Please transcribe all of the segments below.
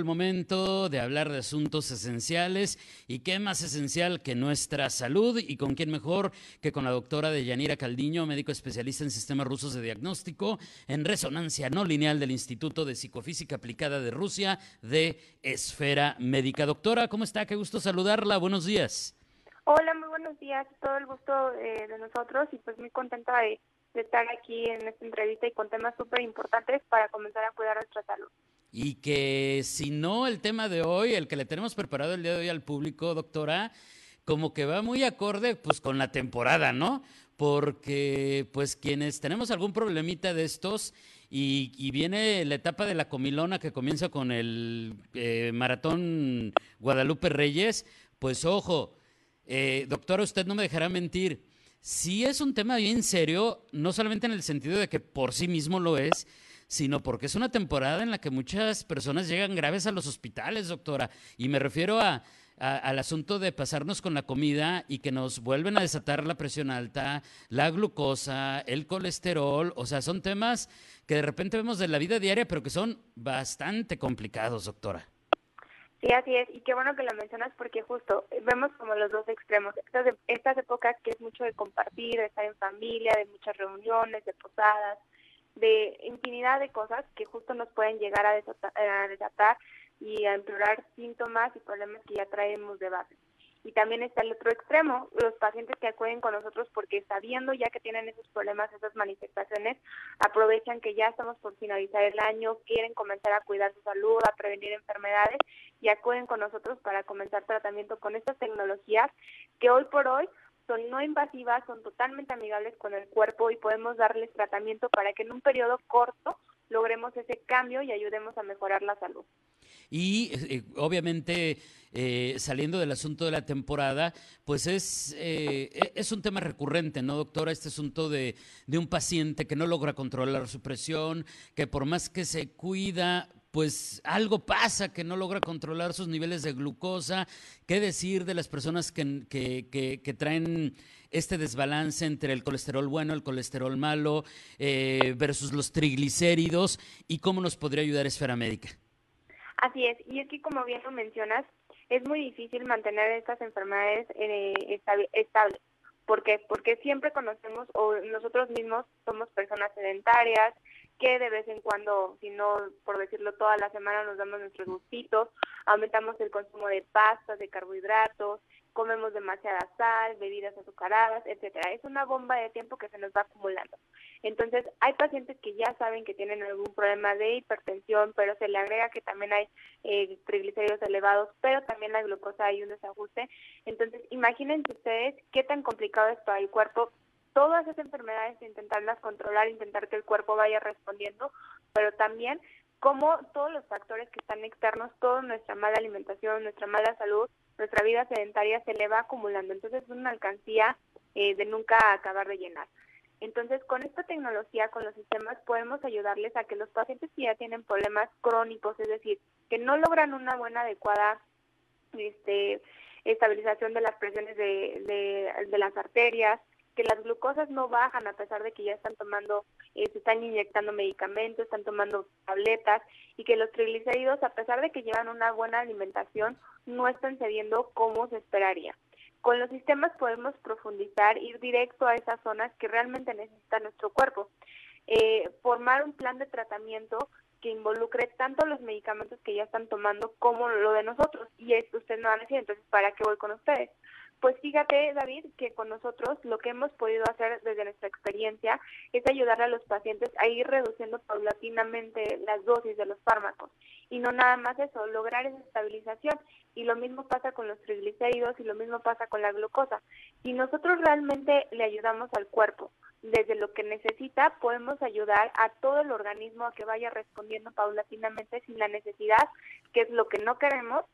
el momento de hablar de asuntos esenciales y qué más esencial que nuestra salud y con quién mejor que con la doctora Deyanira Caldiño, médico especialista en sistemas rusos de diagnóstico en resonancia no lineal del Instituto de Psicofísica Aplicada de Rusia de Esfera Médica. Doctora, ¿cómo está? Qué gusto saludarla. Buenos días. Hola, muy buenos días. Todo el gusto eh, de nosotros y pues muy contenta de, estar aquí en esta entrevista y con temas súper importantes para comenzar a cuidar nuestra salud. Y que si no, el tema de hoy, el que le tenemos preparado el día de hoy al público, doctora, como que va muy acorde pues con la temporada, ¿no? Porque pues quienes tenemos algún problemita de estos y, viene la etapa de la comilona que comienza con el eh, maratón Guadalupe Reyes, pues ojo, eh, doctora, usted no me dejará mentir. Si es un tema bien serio, no solamente en el sentido de que por sí mismo lo es, sino porque es una temporada en la que muchas personas llegan graves a los hospitales, doctora. Y me refiero a, al asunto de pasarnos con la comida y que nos vuelven a desatar la presión alta, la glucosa, el colesterol. O sea, son temas que de repente vemos de la vida diaria, pero que son bastante complicados, doctora. Sí, así es. Y qué bueno que lo mencionas porque justo vemos como los dos extremos. Estas, estas épocas que es mucho de compartir, de estar en familia, de muchas reuniones, de posadas, de infinidad de cosas que justo nos pueden llegar a desatar, y a empeorar síntomas y problemas que ya traemos de base. Y también está el otro extremo, los pacientes que acuden con nosotros porque sabiendo ya que tienen esos problemas, esas manifestaciones, aprovechan que ya estamos por finalizar el año, quieren comenzar a cuidar su salud, a prevenir enfermedades y acuden con nosotros para comenzar tratamiento con estas tecnologías que hoy por hoy son no invasivas, son totalmente amigables con el cuerpo y podemos darles tratamiento para que en un periodo corto logremos ese cambio y ayudemos a mejorar la salud. Y eh, obviamente, eh, saliendo del asunto de la temporada, pues es, eh, e, es un tema recurrente, ¿no, doctora? Este asunto de, de un paciente que no logra controlar su presión, que por más que se cuida, pues algo pasa que no logra controlar sus niveles de glucosa. ¿Qué decir de las personas que, que, traen este desbalance entre el colesterol bueno, el colesterol malo, eh, versus los triglicéridos? ¿Y cómo nos podría ayudar Esfera Médica? Así es, y es que como bien lo mencionas, es muy difícil mantener estas enfermedades eh, estables. ¿Por qué? Porque siempre conocemos o nosotros mismos somos personas sedentarias, que de vez en cuando, si no por decirlo toda la semana, nos damos nuestros gustitos, aumentamos el consumo de pastas, de carbohidratos, comemos demasiada sal, bebidas azucaradas, etcétera. Es una bomba de tiempo que se nos va acumulando. Entonces, hay pacientes que ya saben que tienen algún problema de hipertensión, pero se le agrega que también hay eh, triglicéridos elevados, pero también la glucosa hay un desajuste. Entonces, imagínense ustedes qué tan complicado es para el cuerpo todas esas enfermedades, intentarlas controlar, intentar que el cuerpo vaya respondiendo, pero también como todos los factores que están externos, toda nuestra mala alimentación, nuestra mala salud, nuestra vida sedentaria se le va acumulando. Entonces es una alcancía eh, de nunca acabar de llenar. Entonces, con esta tecnología, con los sistemas, podemos ayudarles a que los pacientes que ya tienen problemas crónicos, es decir, que no logran una buena, adecuada este, estabilización de las presiones de, de las arterias, que las glucosas no bajan a pesar de que ya están tomando, eh, se están inyectando medicamentos, están tomando tabletas y que los triglicéridos, a pesar de que llevan una buena alimentación, no están cediendo como se esperaría. Con los sistemas podemos profundizar, ir directo a esas zonas que realmente necesita nuestro cuerpo. Eh, formar un plan de tratamiento que involucre tanto los medicamentos que ya están tomando como lo de nosotros. Y esto usted no va a decir, entonces, ¿para qué voy con ustedes? Pues fíjate, David, que con nosotros lo que hemos podido hacer desde nuestra experiencia es ayudar a los pacientes a ir reduciendo paulatinamente las dosis de los fármacos. Y no nada más eso, lograr esa estabilización. Y lo mismo pasa con los triglicéridos y lo mismo pasa con la glucosa. Si nosotros realmente le ayudamos al cuerpo desde lo que necesita, podemos ayudar a todo el organismo a que vaya respondiendo paulatinamente sin la necesidad, que es lo que no queremos,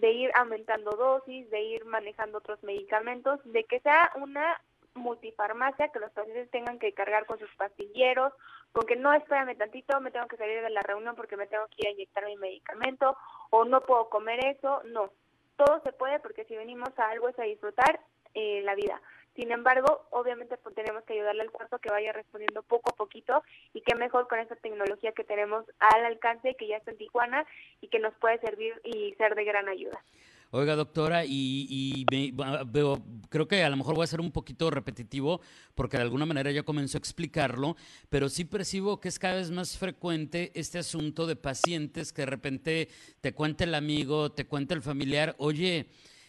de ir aumentando dosis, de ir manejando otros medicamentos, de que sea una multifarmacia, que los pacientes tengan que cargar con sus pastilleros, con que no espérame tantito, me tengo que salir de la reunión porque me tengo que ir a inyectar mi medicamento o no puedo comer eso, no. Todo se puede porque si venimos a algo es a disfrutar eh, la vida. Sin embargo, obviamente pues, tenemos que ayudarle al cuerpo que vaya respondiendo poco a poquito y qué mejor con esa tecnología que tenemos al alcance, que ya está en Tijuana y que nos puede servir y ser de gran ayuda. Oiga, doctora, y, veo, creo que a lo mejor voy a ser un poquito repetitivo porque de alguna manera ya comenzó a explicarlo, pero sí percibo que es cada vez más frecuente este asunto de pacientes que de repente te cuenta el amigo, te cuenta el familiar, oye,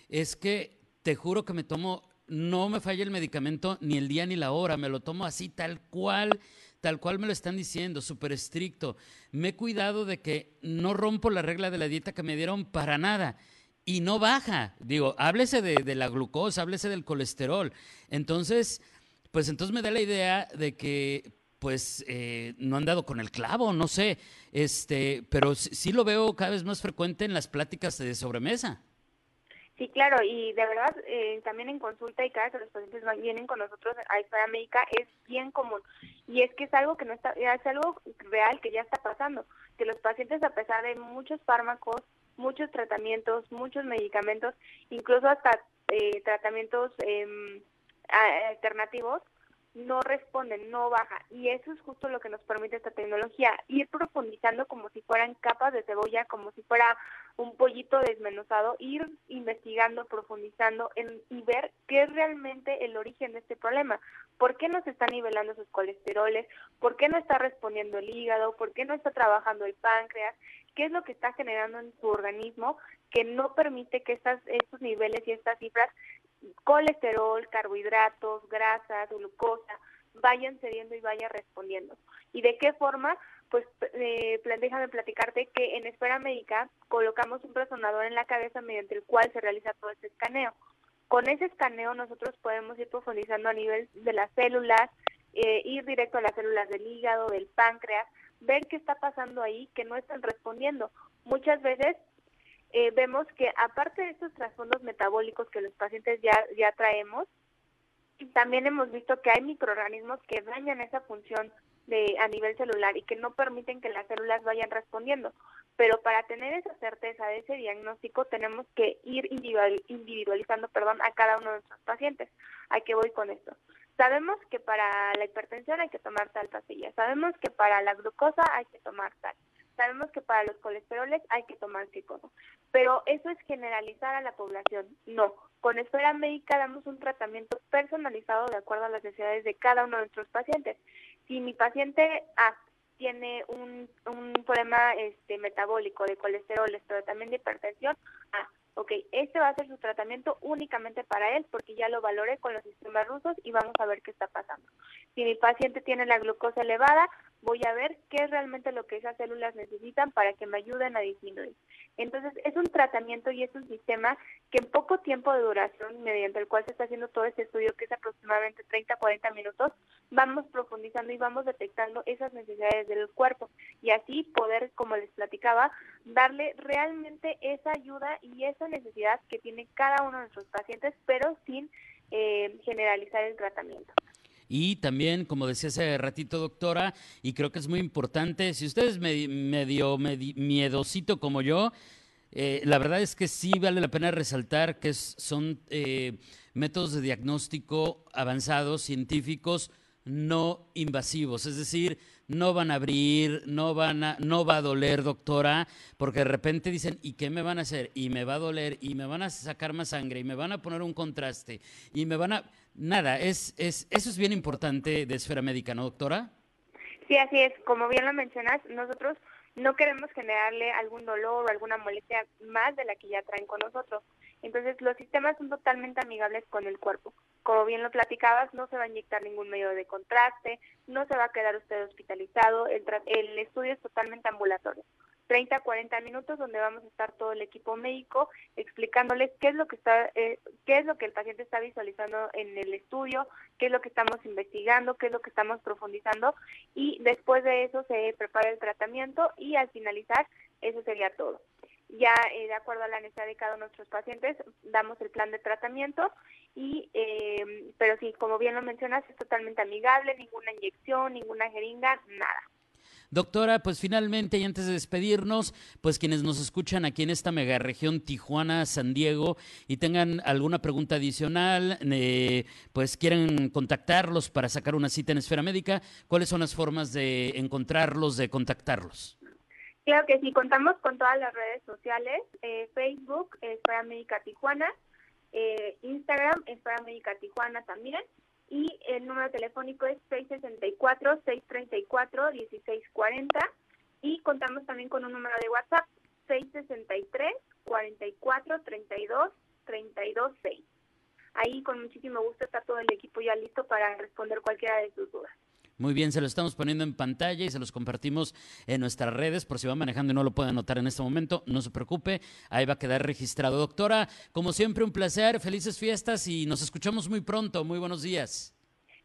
es que te juro que me tomo no me falla el medicamento ni el día ni la hora, me lo tomo así tal cual, tal cual me lo están diciendo, súper estricto. Me he cuidado de que no rompo la regla de la dieta que me dieron para nada y no baja. Digo, háblese de, la glucosa, háblese del colesterol. Entonces, pues entonces me da la idea de que pues eh, no han dado con el clavo, no sé, este, pero sí lo veo cada vez más frecuente en las pláticas de sobremesa. Sí, claro, y de verdad eh, también en consulta y cada que los pacientes vienen con nosotros a Esfera Médica es bien común. Y es que es algo que no está, es algo real que ya está pasando, que los pacientes a pesar de muchos fármacos, muchos tratamientos, muchos medicamentos, incluso hasta eh, tratamientos eh, alternativos, no responden, no baja. Y eso es justo lo que nos permite esta tecnología, ir profundizando como si fueran capas de cebolla, como si fuera un pollito desmenuzado, ir investigando, profundizando en, y ver qué es realmente el origen de este problema. ¿Por qué no se están nivelando sus colesteroles? ¿Por qué no está respondiendo el hígado? ¿Por qué no está trabajando el páncreas? ¿Qué es lo que está generando en su organismo que no permite que estas, estos niveles y estas cifras colesterol, carbohidratos, grasas, glucosa, vayan cediendo y vayan respondiendo. ¿Y de qué forma? Pues eh, déjame platicarte que en Esfera Médica colocamos un resonador en la cabeza mediante el cual se realiza todo este escaneo. Con ese escaneo nosotros podemos ir profundizando a nivel de las células, eh, ir directo a las células del hígado, del páncreas, ver qué está pasando ahí que no están respondiendo. Muchas veces eh, vemos que aparte de estos trasfondos metabólicos que los pacientes ya, ya traemos, también hemos visto que hay microorganismos que dañan esa función de, a nivel celular y que no permiten que las células vayan respondiendo. Pero para tener esa certeza de ese diagnóstico tenemos que ir individualizando perdón, a cada uno de nuestros pacientes. ¿A qué voy con esto? Sabemos que para la hipertensión hay que tomar tal pastilla, sabemos que para la glucosa hay que tomar tal, Sabemos que para los colesteroles hay que tomar glucosa, pero eso es generalizar a la población. No, con Esfera Médica damos un tratamiento personalizado de acuerdo a las necesidades de cada uno de nuestros pacientes. Si mi paciente A tiene un, un problema este, metabólico de colesteroles, pero también de hipertensión, A ok, este va a ser su tratamiento únicamente para él porque ya lo valoré con los sistemas rusos y vamos a ver qué está pasando. Si mi paciente tiene la glucosa elevada, voy a ver qué es realmente lo que esas células necesitan para que me ayuden a disminuir. Entonces, es un tratamiento y es un sistema que en poco tiempo de duración, mediante el cual se está haciendo todo este estudio, que es aproximadamente 30-40 minutos, vamos profundizando y vamos detectando esas necesidades del cuerpo y así poder, como les platicaba, darle realmente esa ayuda y esa necesidad que tiene cada uno de nuestros pacientes, pero sin eh, generalizar el tratamiento. Y también, como decía hace ratito, doctora, y creo que es muy importante, si usted es medio, miedosito como yo, eh, la verdad es que sí vale la pena resaltar que son eh, métodos de diagnóstico avanzados, científicos, no invasivos. Es decir, no van a abrir, no van a, no va a doler, doctora, porque de repente dicen, ¿y qué me van a hacer? Y me va a doler, y me van a sacar más sangre, y me van a poner un contraste, y me van a nada, es, es, eso es bien importante de esfera médica, ¿no, doctora? Sí, así es. Como bien lo mencionas, nosotros no queremos generarle algún dolor o alguna molestia más de la que ya traen con nosotros. Entonces, los sistemas son totalmente amigables con el cuerpo. Como bien lo platicabas, no se va a inyectar ningún medio de contraste, no se va a quedar usted hospitalizado, el, el estudio es totalmente ambulatorio. 30 40 minutos donde vamos a estar todo el equipo médico explicándoles qué es lo que está eh, qué es lo que el paciente está visualizando en el estudio, qué es lo que estamos investigando, qué es lo que estamos profundizando y después de eso se prepara el tratamiento y al finalizar eso sería todo. Ya de acuerdo a la necesidad de cada uno de nuestros pacientes damos el plan de tratamiento y pero sí como bien lo mencionas es totalmente amigable ninguna inyección ninguna jeringa nada Doctora, pues finalmente y antes de despedirnos, pues quienes nos escuchan aquí en esta mega región Tijuana, San Diego y tengan alguna pregunta adicional, eh, pues quieren contactarlos para sacar una cita en Esfera Médica, ¿cuáles son las formas de encontrarlos, de contactarlos? Claro que sí, contamos con todas las redes sociales, eh, Facebook, Esfera Médica Tijuana, eh, Instagram, Esfera Médica Tijuana también y el número telefónico es 664-634-1640 y contamos también con un número de WhatsApp 663-44-32-32-6. Ahí con muchísimo gusto está todo el equipo ya listo para responder cualquiera de sus dudas. Muy bien, se lo estamos poniendo en pantalla y se los compartimos en nuestras redes por si va manejando y no lo puede anotar en este momento. No se preocupe, ahí va a quedar registrado. Doctora, como siempre, un placer, felices fiestas y nos escuchamos muy pronto. Muy buenos días.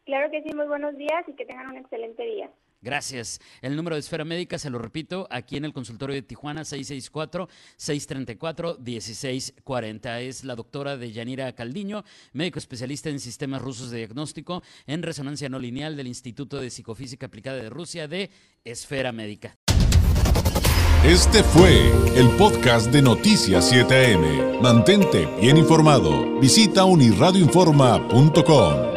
Claro que sí, muy buenos días y que tengan un excelente día. Gracias. El número de Esfera Médica, se lo repito, aquí en el consultorio de Tijuana, 664-634-1640. Es la doctora de Yanira Caldiño, médico especialista en sistemas rusos de diagnóstico en resonancia no lineal del Instituto de Psicofísica Aplicada de Rusia de Esfera Médica. Este fue el podcast de Noticias 7am. Mantente bien informado. Visita unirradioinforma.com.